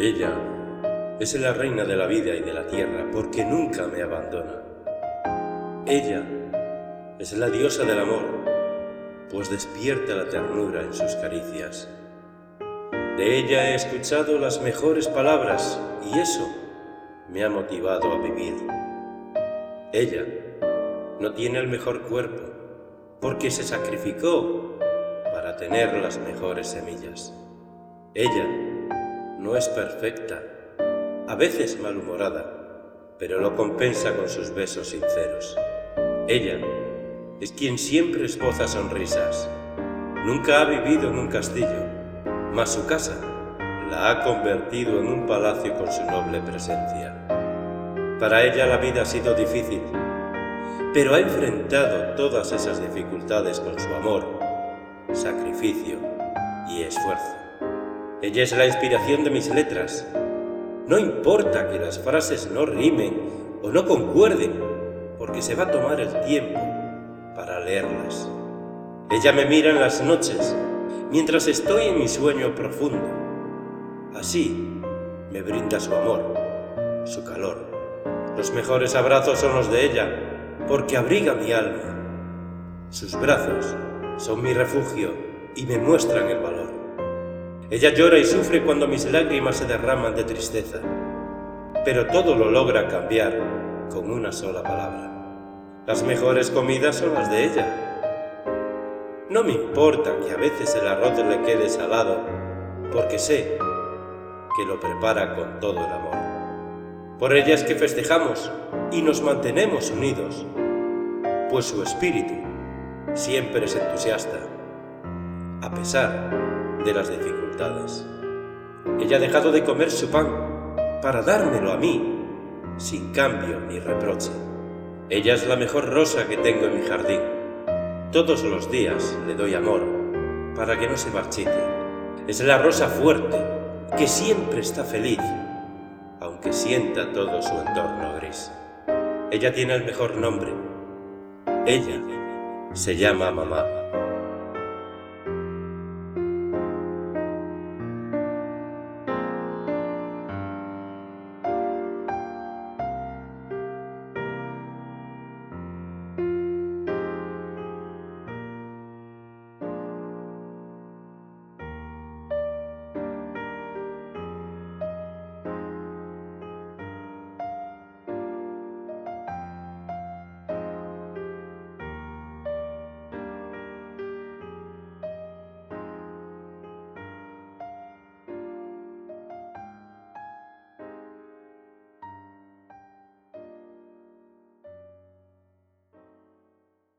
Ella es la reina de la vida y de la tierra porque nunca me abandona. Ella es la diosa del amor, pues despierta la ternura en sus caricias. De ella he escuchado las mejores palabras y eso me ha motivado a vivir. Ella no tiene el mejor cuerpo porque se sacrificó para tener las mejores semillas. Ella no es perfecta, a veces malhumorada, pero lo compensa con sus besos sinceros. Ella es quien siempre esboza sonrisas. Nunca ha vivido en un castillo, mas su casa la ha convertido en un palacio con su noble presencia. Para ella la vida ha sido difícil, pero ha enfrentado todas esas dificultades con su amor, sacrificio y esfuerzo. Ella es la inspiración de mis letras. No importa que las frases no rimen o no concuerden, porque se va a tomar el tiempo para leerlas. Ella me mira en las noches, mientras estoy en mi sueño profundo. Así me brinda su amor, su calor. Los mejores abrazos son los de ella, porque abriga mi alma. Sus brazos son mi refugio y me muestran el valor. Ella llora y sufre cuando mis lágrimas se derraman de tristeza, pero todo lo logra cambiar con una sola palabra. Las mejores comidas son las de ella. No me importa que a veces el arroz le quede salado, porque sé que lo prepara con todo el amor. Por ella es que festejamos y nos mantenemos unidos, pues su espíritu siempre es entusiasta, a pesar de las dificultades. Ella ha dejado de comer su pan para dármelo a mí, sin cambio ni reproche. Ella es la mejor rosa que tengo en mi jardín. Todos los días le doy amor para que no se marchite. Es la rosa fuerte que siempre está feliz, aunque sienta todo su entorno gris. Ella tiene el mejor nombre. Ella se llama mamá.